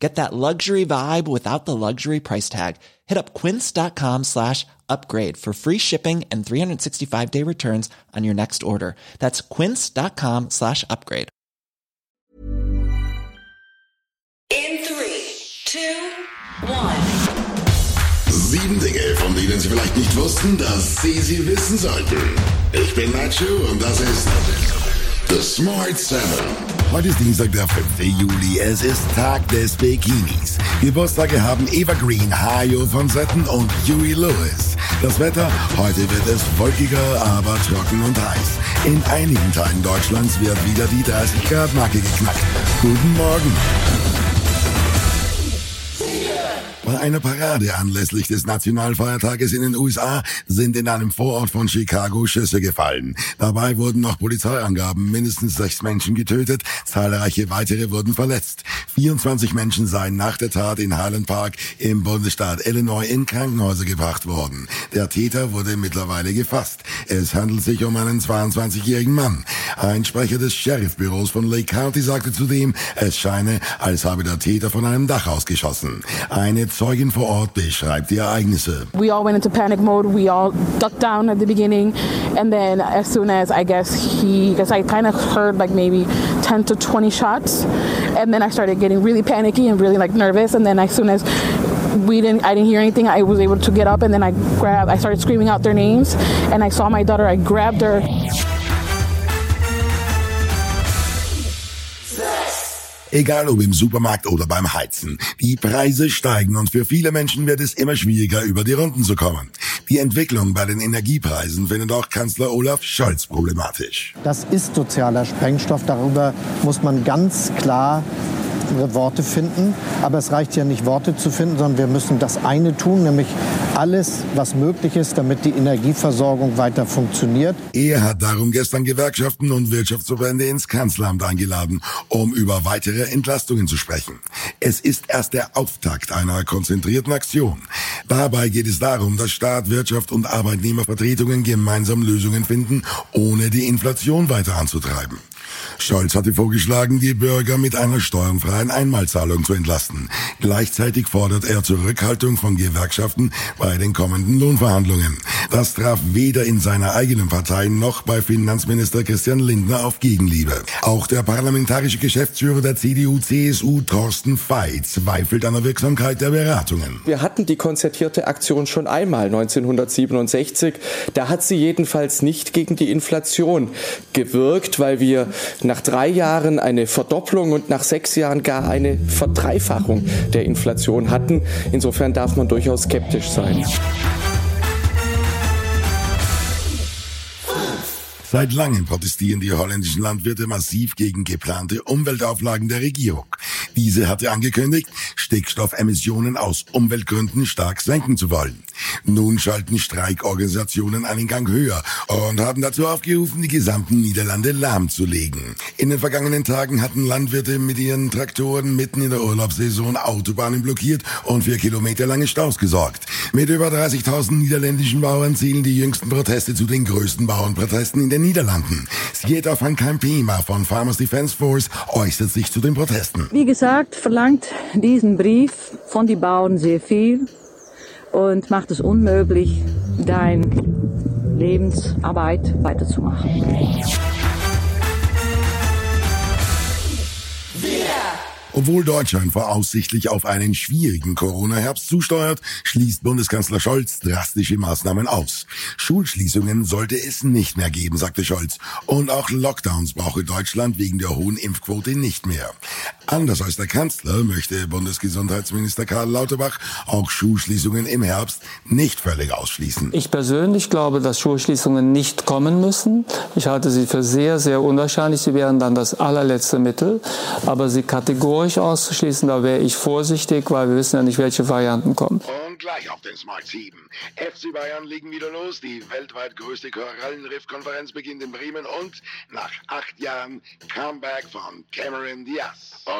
Get that luxury vibe without the luxury price tag. Hit up quince.com slash upgrade for free shipping and 365 day returns on your next order. That's quince.com slash upgrade. In three, two, one. Sieben Dinge, von denen Sie vielleicht nicht wussten, dass Sie sie wissen sollten. Ich bin Nacho und das ist The Smart Seven. Heute ist Dienstag, der 5. Juli. Es ist Tag des Bikinis. Geburtstage haben Eva Green, Hajo von Setten und Huey Lewis. Das Wetter, heute wird es wolkiger, aber trocken und heiß. In einigen Teilen Deutschlands wird wieder die 30 Grad Marke geknackt. Guten Morgen. Bei einer Parade anlässlich des Nationalfeiertages in den USA sind in einem Vorort von Chicago Schüsse gefallen. Dabei wurden nach Polizeiangaben mindestens sechs Menschen getötet, zahlreiche weitere wurden verletzt. 24 Menschen seien nach der Tat in Highland Park im Bundesstaat Illinois in Krankenhäuser gebracht worden. Der Täter wurde mittlerweile gefasst. Es handelt sich um einen 22-jährigen Mann. Ein Sprecher des Sheriffbüros von Lake County sagte zudem, es scheine, als habe der Täter von einem Dach ausgeschossen. Eine Vor Ort beschreibt die Ereignisse. We all went into panic mode. We all ducked down at the beginning, and then as soon as I guess he, because I kind of heard like maybe 10 to 20 shots, and then I started getting really panicky and really like nervous, and then as soon as we didn't I didn't hear anything. I was able to get up and then I grabbed I started screaming out their names and I saw my daughter. I grabbed her. Egal ob im Supermarkt oder beim Heizen. Die Preise steigen und für viele Menschen wird es immer schwieriger, über die Runden zu kommen. Die Entwicklung bei den Energiepreisen findet auch Kanzler Olaf Scholz problematisch. Das ist sozialer Sprengstoff. Darüber muss man ganz klar Worte finden. Aber es reicht ja nicht, Worte zu finden, sondern wir müssen das eine tun, nämlich alles, was möglich ist, damit die Energieversorgung weiter funktioniert. Er hat darum gestern Gewerkschaften und Wirtschaftsverbände ins Kanzleramt eingeladen, um über weitere Entlastungen zu sprechen. Es ist erst der Auftakt einer konzentrierten Aktion. Dabei geht es darum, dass Staat, Wirtschaft und Arbeitnehmervertretungen gemeinsam Lösungen finden, ohne die Inflation weiter anzutreiben. Scholz hatte vorgeschlagen, die Bürger mit einer steuerfreien Einmalzahlung zu entlasten. Gleichzeitig fordert er Zurückhaltung von Gewerkschaften bei den kommenden Lohnverhandlungen. Das traf weder in seiner eigenen Partei noch bei Finanzminister Christian Lindner auf Gegenliebe. Auch der parlamentarische Geschäftsführer der CDU-CSU, Thorsten Veit, zweifelt an der Wirksamkeit der Beratungen. Wir hatten die konzertierte Aktion schon einmal 1967. Da hat sie jedenfalls nicht gegen die Inflation gewirkt, weil wir nach drei Jahren eine Verdopplung und nach sechs Jahren gar eine Verdreifachung der Inflation hatten. Insofern darf man durchaus skeptisch sein. Seit langem protestieren die holländischen Landwirte massiv gegen geplante Umweltauflagen der Regierung. Diese hatte angekündigt, Stickstoffemissionen aus Umweltgründen stark senken zu wollen. Nun schalten Streikorganisationen einen Gang höher und haben dazu aufgerufen, die gesamten Niederlande lahmzulegen. In den vergangenen Tagen hatten Landwirte mit ihren Traktoren mitten in der Urlaubssaison Autobahnen blockiert und für kilometerlange Staus gesorgt. Mit über 30.000 niederländischen Bauern zählen die jüngsten Proteste zu den größten Bauernprotesten in den Niederlanden. Sieta van Campema von Farmers Defence Force äußert sich zu den Protesten. Wie gesagt, verlangt diesen Brief von den Bauern sehr viel und macht es unmöglich, deine Lebensarbeit weiterzumachen. Obwohl Deutschland voraussichtlich auf einen schwierigen Corona-Herbst zusteuert, schließt Bundeskanzler Scholz drastische Maßnahmen aus. Schulschließungen sollte es nicht mehr geben, sagte Scholz. Und auch Lockdowns brauche Deutschland wegen der hohen Impfquote nicht mehr. Anders als der Kanzler möchte Bundesgesundheitsminister Karl Lauterbach auch Schulschließungen im Herbst nicht völlig ausschließen. Ich persönlich glaube, dass Schulschließungen nicht kommen müssen. Ich halte sie für sehr, sehr unwahrscheinlich. Sie wären dann das allerletzte Mittel. Aber sie kategorisch auszuschließen, da wäre ich vorsichtig, weil wir wissen ja nicht, welche Varianten kommen. Und gleich auf den Smart 7. FC Bayern legen wieder los. Die weltweit größte Korallenriff-Konferenz beginnt in Bremen und nach acht Jahren Comeback von Cameron Diaz. Und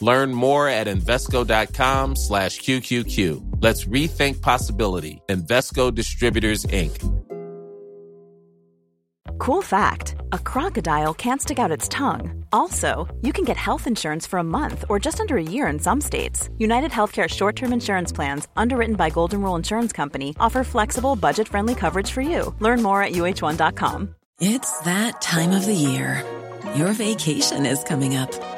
Learn more at Invesco.com slash QQQ. Let's rethink possibility. Invesco Distributors, Inc. Cool fact a crocodile can't stick out its tongue. Also, you can get health insurance for a month or just under a year in some states. United Healthcare short term insurance plans, underwritten by Golden Rule Insurance Company, offer flexible, budget friendly coverage for you. Learn more at uh1.com. It's that time of the year. Your vacation is coming up.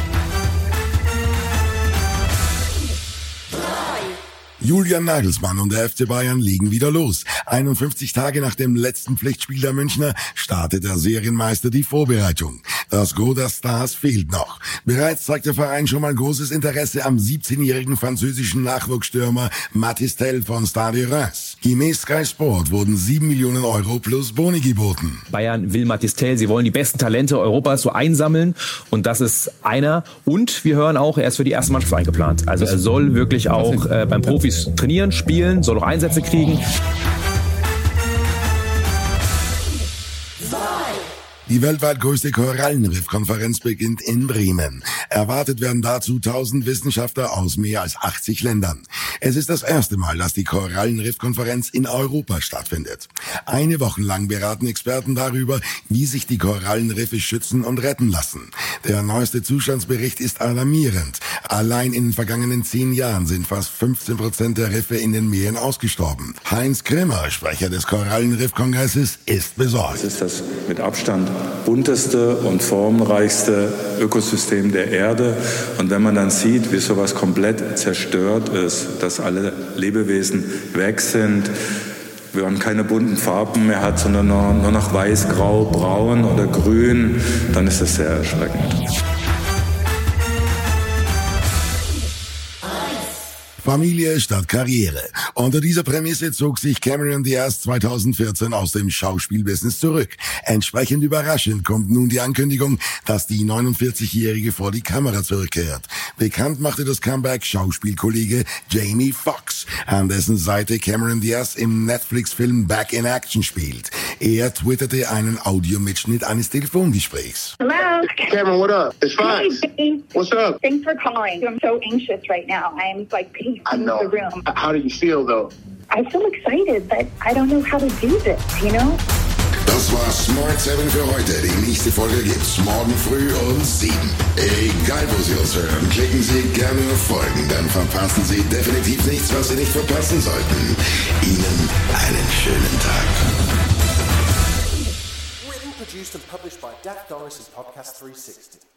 Julian Nagelsmann und der FC Bayern legen wieder los. 51 Tage nach dem letzten Pflichtspiel der Münchner startet der Serienmeister die Vorbereitung. Das Go der Stars fehlt noch. Bereits zeigt der Verein schon mal großes Interesse am 17-jährigen französischen Nachwuchsstürmer Mathis Tell von Stade Reims. Gemäß Sky Sport wurden 7 Millionen Euro plus Boni geboten. Bayern will Mathis Tell, sie wollen die besten Talente Europas so einsammeln und das ist einer. Und wir hören auch, er ist für die erste Mannschaft eingeplant. Also er soll wirklich auch äh, beim Profis trainieren, spielen, soll auch Einsätze kriegen. Die weltweit größte Korallenriff-Konferenz beginnt in Bremen. Erwartet werden dazu 1000 Wissenschaftler aus mehr als 80 Ländern. Es ist das erste Mal, dass die Korallenriff-Konferenz in Europa stattfindet. Eine Woche lang beraten Experten darüber, wie sich die Korallenriffe schützen und retten lassen. Der neueste Zustandsbericht ist alarmierend. Allein in den vergangenen zehn Jahren sind fast 15 Prozent der Riffe in den Meeren ausgestorben. Heinz Grimmer, Sprecher des Korallenriff-Kongresses, ist besorgt. Es ist das mit Abstand bunteste und formenreichste Ökosystem der Erde. Und wenn man dann sieht, wie sowas komplett zerstört ist, dass alle Lebewesen weg sind, wir haben keine bunten Farben mehr hat, sondern nur, nur noch weiß, grau, braun oder grün, dann ist das sehr erschreckend. Familie statt Karriere. Unter dieser Prämisse zog sich Cameron Diaz 2014 aus dem Schauspielbusiness zurück. Entsprechend überraschend kommt nun die Ankündigung, dass die 49-Jährige vor die Kamera zurückkehrt. Bekannt machte das Comeback Schauspielkollege Jamie Foxx, an dessen Seite Cameron Diaz im Netflix-Film Back in Action spielt. Er twitterte einen Audiomitschnitt eines Telefongesprächs. Hello. Cameron, what up? It's fine. Hey, What's up? Thanks for calling. I'm so anxious right now. I'm like pacing I know. the room. How do you feel though? I feel excited, but I don't know how to do this, you know? Das war Smart 7 für heute. Die nächste Folge gibt's morgen früh um 7. Egal wo Sie uns hören, klicken Sie gerne auf Folgen, dann verpassen Sie definitiv nichts, was Sie nicht verpassen sollten. Ihnen einen schönen Tag. Produced, and published by Dak Norris and Podcast 360.